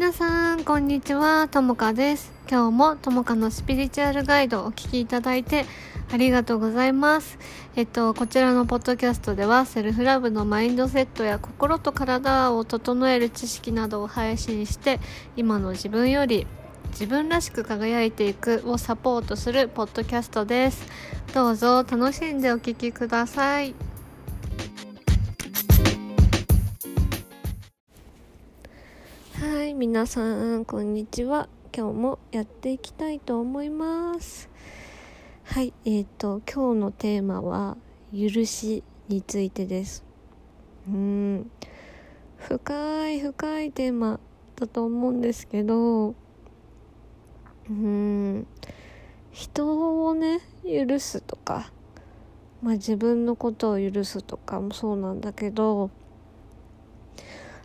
皆さんこんにちは。ともかです。今日もともかのスピリチュアルガイドをお聞きいただいてありがとうございます。えっとこちらのポッドキャストではセルフラブのマインドセットや心と体を整える知識などを配信して今の自分より自分らしく輝いていくをサポートするポッドキャストです。どうぞ楽しんでお聴きください。い皆さんこんにちは。今日もやっていきたいと思います。はいえっ、ー、と今日のテーマは許しについてです。うん。深い深いテーマだと思うんですけどうん。人をね許すとか、まあ、自分のことを許すとかもそうなんだけど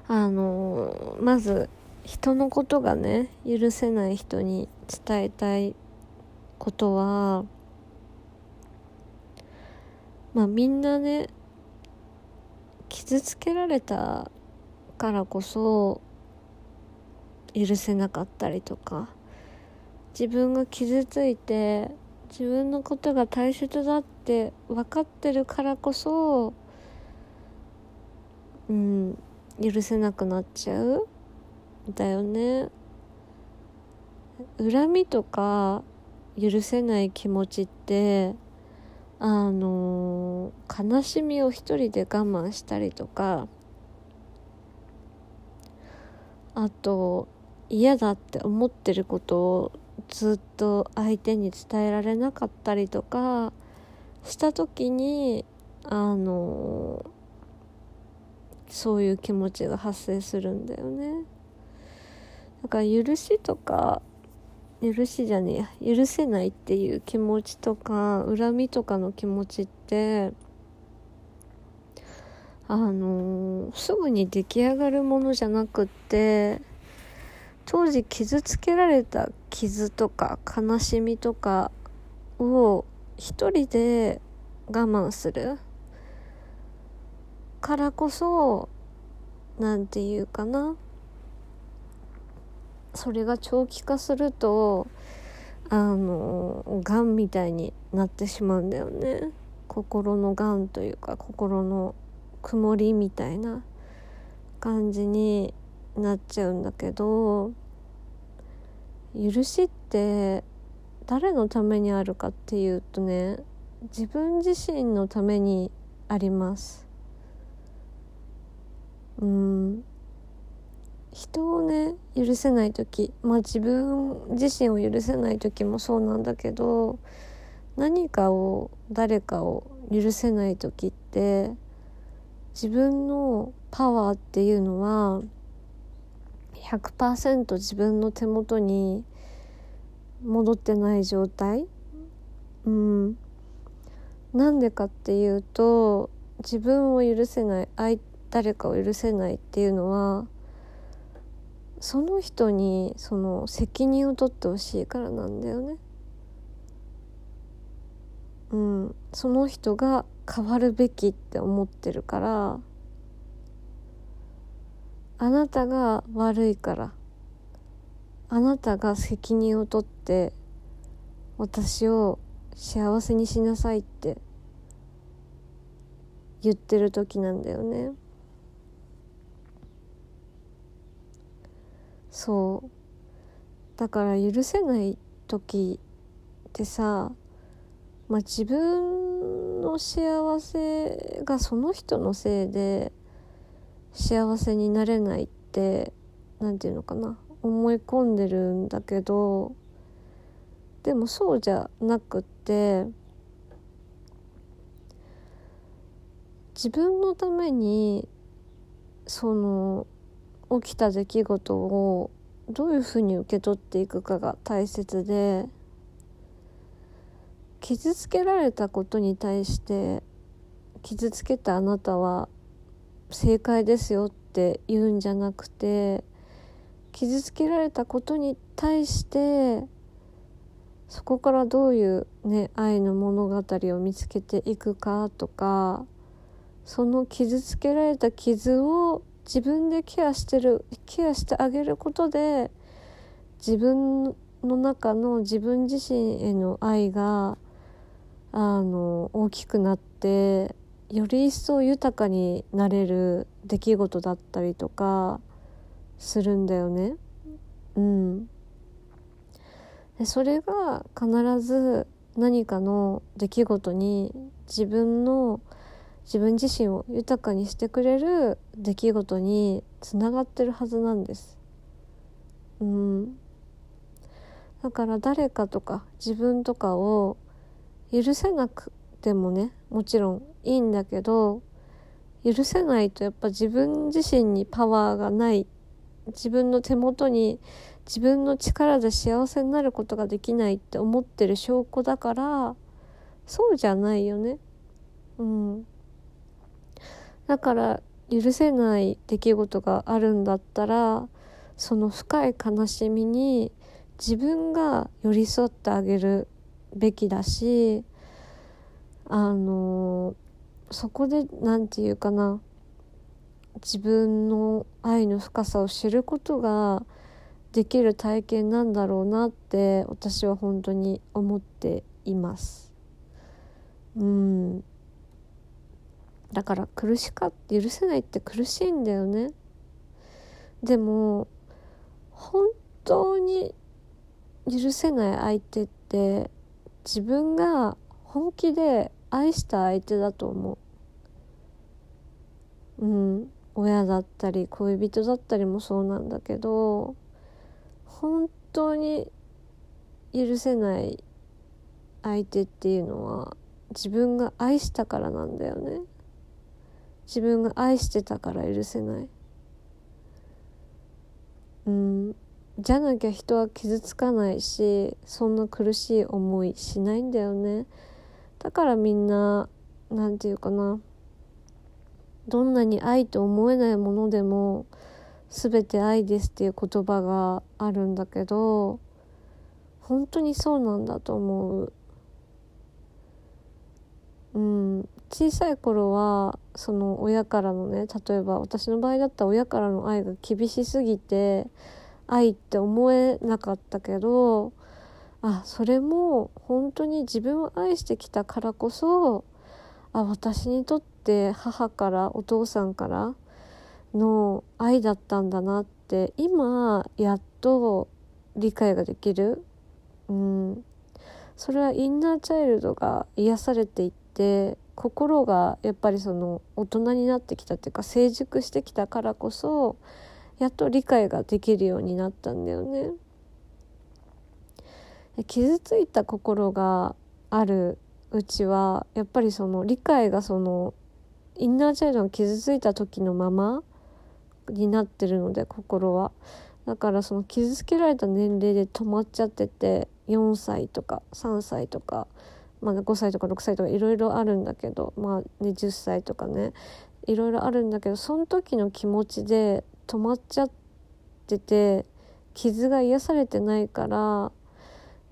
あのまず人のことがね許せない人に伝えたいことはまあみんなね傷つけられたからこそ許せなかったりとか自分が傷ついて自分のことが大切だって分かってるからこそうん許せなくなっちゃう。だよね。恨みとか許せない気持ちってあの悲しみを一人で我慢したりとかあと嫌だって思ってることをずっと相手に伝えられなかったりとかした時にあのそういう気持ちが発生するんだよね。だから許しとか許しじゃねえ許せないっていう気持ちとか恨みとかの気持ちってあのー、すぐに出来上がるものじゃなくって当時傷つけられた傷とか悲しみとかを一人で我慢する。からこそ何て言うかな。それが長期化するとあのがんみたいになってしまうんだよね。心のがんというか心の曇りみたいな感じになっちゃうんだけど許しって誰のためにあるかっていうとね自分自身のためにあります。うん。人をね許せない時まあ自分自身を許せない時もそうなんだけど何かを誰かを許せない時って自分のパワーっていうのは100%自分の手元に戻ってない状態。うん。なんでかっていうと自分を許せない誰かを許せないっていうのはその人にその責任を取ってほしいからなんだよね。うん、その人が変わるべきって思ってるからあなたが悪いからあなたが責任を取って私を幸せにしなさいって言ってる時なんだよねそう。だから許せない時ってさまあ自分の幸せがその人のせいで幸せになれないって何て言うのかな思い込んでるんだけどでもそうじゃなくって自分のためにその起きた出来事をどういうふうに受け取っていくかが大切で傷つけられたことに対して傷つけたあなたは正解ですよって言うんじゃなくて傷つけられたことに対してそこからどういうね愛の物語を見つけていくかとかその傷つけられた傷を自分でケアしてるケアしてあげることで自分の中の自分自身への愛があの大きくなってより一層豊かになれる出来事だったりとかするんだよね。うん、でそれが必ず何かの出来事に自分の自分自身を豊かにしてくれる出来事につながってるはずなんです。うん、だから誰かとか自分とかを許せなくてもねもちろんいいんだけど許せないとやっぱ自分自身にパワーがない自分の手元に自分の力で幸せになることができないって思ってる証拠だからそうじゃないよね。うん。だから許せない出来事があるんだったらその深い悲しみに自分が寄り添ってあげるべきだしあのそこで何て言うかな自分の愛の深さを知ることができる体験なんだろうなって私は本当に思っています。うんだから苦しかって許せないって苦しいんだよね。でも本当に許せない相手って自分が本気で愛した相手だと思う。うん、親だったり恋人だったりもそうなんだけど本当に許せない相手っていうのは自分が愛したからなんだよね自分が愛してたから許せない。うん。じゃなきゃ人は傷つかないしそんな苦しい思いしないんだよね。だからみんな何て言うかな。どんなに愛と思えないものでも全て愛ですっていう言葉があるんだけど本当にそうなんだと思う。うん、小さい頃はその親からのね例えば私の場合だったら親からの愛が厳しすぎて愛って思えなかったけどあそれも本当に自分を愛してきたからこそあ私にとって母からお父さんからの愛だったんだなって今やっと理解ができる。うん、それはインナーチャイルドが癒されていって心がやっぱりその大人になってきたっていうか成熟してきたからこそやっと理解ができるようになったんだよね。傷ついた心があるうちはやっぱりその理解がそのインナーチャイルドが傷ついた時のままになってるので心はだからその傷つけられた年齢で止まっちゃってて4歳とか3歳とか、まあ、5歳とか6歳とかいろいろあるんだけど、まあね、10歳とかねいろいろあるんだけどその時の気持ちで止まっちゃってて傷が癒されてないから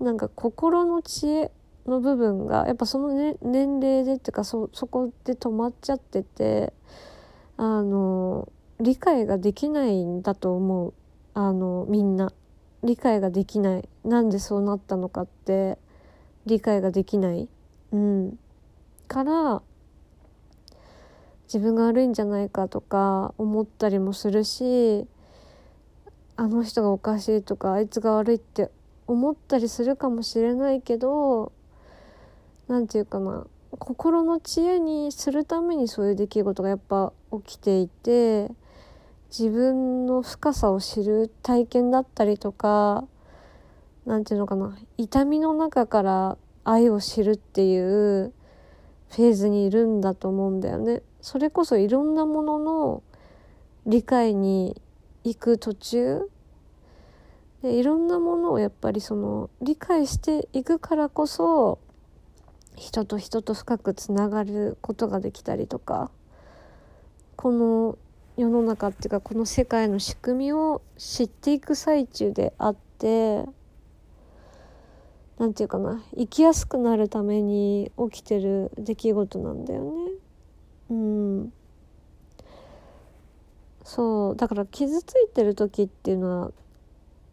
なんか心の知恵の部分がやっぱその、ね、年齢でっていうかそそこで止まっちゃっててあの理解ができないんだと思う。あのみんな。理解ができない。なんでそうなったのかって。理解ができない。うん。から自分が悪いんじゃないかとか思ったりもするしあの人がおかしいとかあいつが悪いって思ったりするかもしれないけど何て言うかな心の知恵にするためにそういう出来事がやっぱ起きていて自分の深さを知る体験だったりとか何て言うのかな痛みの中から愛を知るっていうフェーズにいるんだと思うんだよね。それこそいろんなものの理解に行く途中でいろんなものをやっぱりその理解していくからこそ人と人と深くつながることができたりとかこの世の中っていうかこの世界の仕組みを知っていく最中であって何て言うかな生きやすくなるために起きてる出来事なんだよね。うんそうだから傷ついてる時っていうのは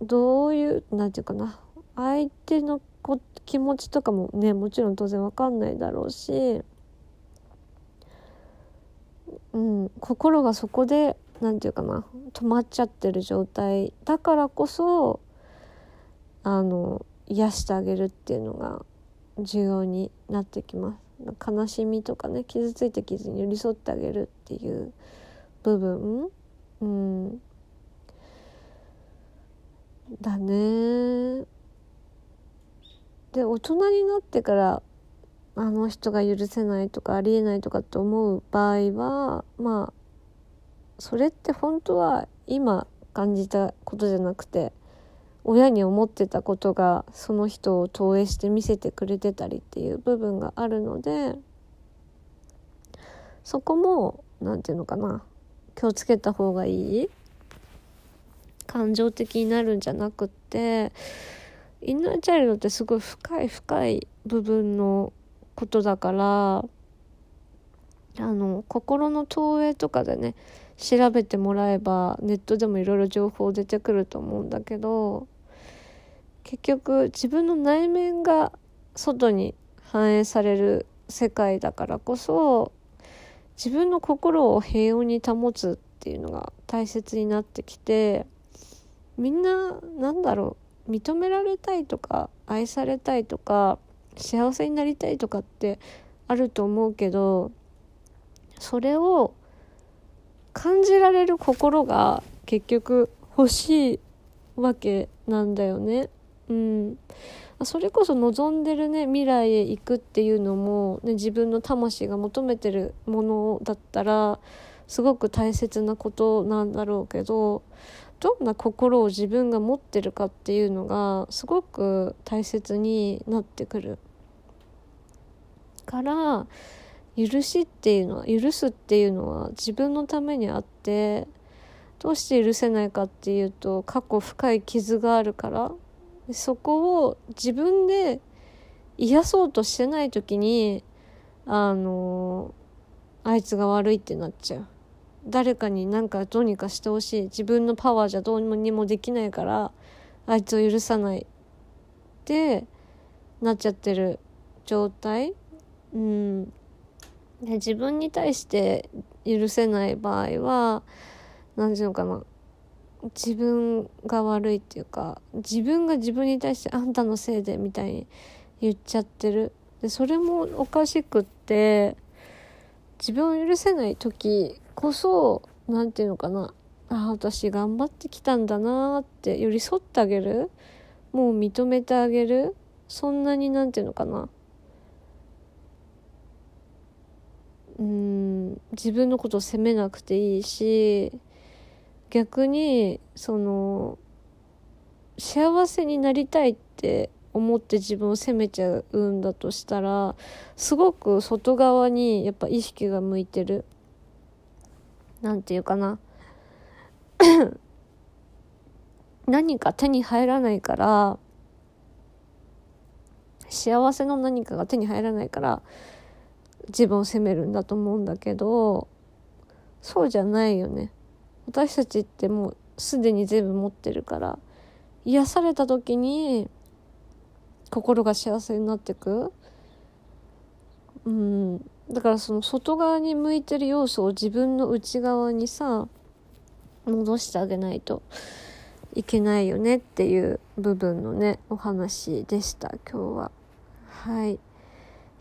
どういう何て言うかな相手のこ気持ちとかもねもちろん当然わかんないだろうし、うん、心がそこで何て言うかな止まっちゃってる状態だからこそあの癒してあげるっていうのが重要になってきます。悲しみとかね傷ついた傷に寄り添ってあげるっていう部分うんだね。で大人になってからあの人が許せないとかありえないとかって思う場合はまあそれって本当は今感じたことじゃなくて親に思ってたことがその人を投影して見せてくれてたりっていう部分があるのでそこも何て言うのかな気をつけた方がいい感情的になるんじゃなくってインナーチャイルドってすごい深い深い部分のことだからあの心の投影とかでね調べてもらえばネットでもいろいろ情報出てくると思うんだけど結局自分の内面が外に反映される世界だからこそ自分の心を平穏に保つっていうのが大切になってきてみんななんだろう認められたいとか愛されたいとか幸せになりたいとかってあると思うけどそれを感じられる心が結局欲しいわけなんだよね。うん、それこそ望んでるね未来へ行くっていうのも、ね、自分の魂が求めてるものだったらすごく大切なことなんだろうけどどんな心を自分が持ってるかっていうのがすごく大切になってくるから許しっていうのは許すっていうのは自分のためにあってどうして許せないかっていうと過去深い傷があるから。そこを自分で癒そうとしてない時にあのあいつが悪いってなっちゃう。誰かになんかどうにかしてほしい。自分のパワーじゃどうにもできないからあいつを許さないってなっちゃってる状態。うん。で自分に対して許せない場合は何て言うのかな。自分が悪いっていうか自分が自分に対してあんたのせいでみたいに言っちゃってる。でそれもおかしくって自分を許せない時こそ何て言うのかな。あ私頑張ってきたんだなって寄り添ってあげる。もう認めてあげる。そんなに何て言うのかな。うん自分のことを責めなくていいし逆にその幸せになりたいって思って自分を責めちゃうんだとしたらすごく外側にやっぱ意識が向いてる。なんていうかな。何か手に入らないから幸せの何かが手に入らないから自分を責めるんだと思うんだけどそうじゃないよね。私たちってもうすでに全部持ってるから癒された時に心が幸せになってく。うん。だからその外側に向いてる要素を自分の内側にさ戻してあげないといけないよねっていう部分のねお話でした今日は。はい。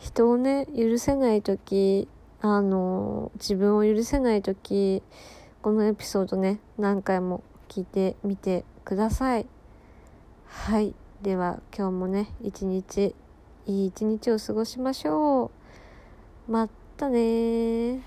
人をね許せない時あの自分を許せない時このエピソードね何回も聞いてみてください。はい。では今日もね一日いい一日を過ごしましょう。またね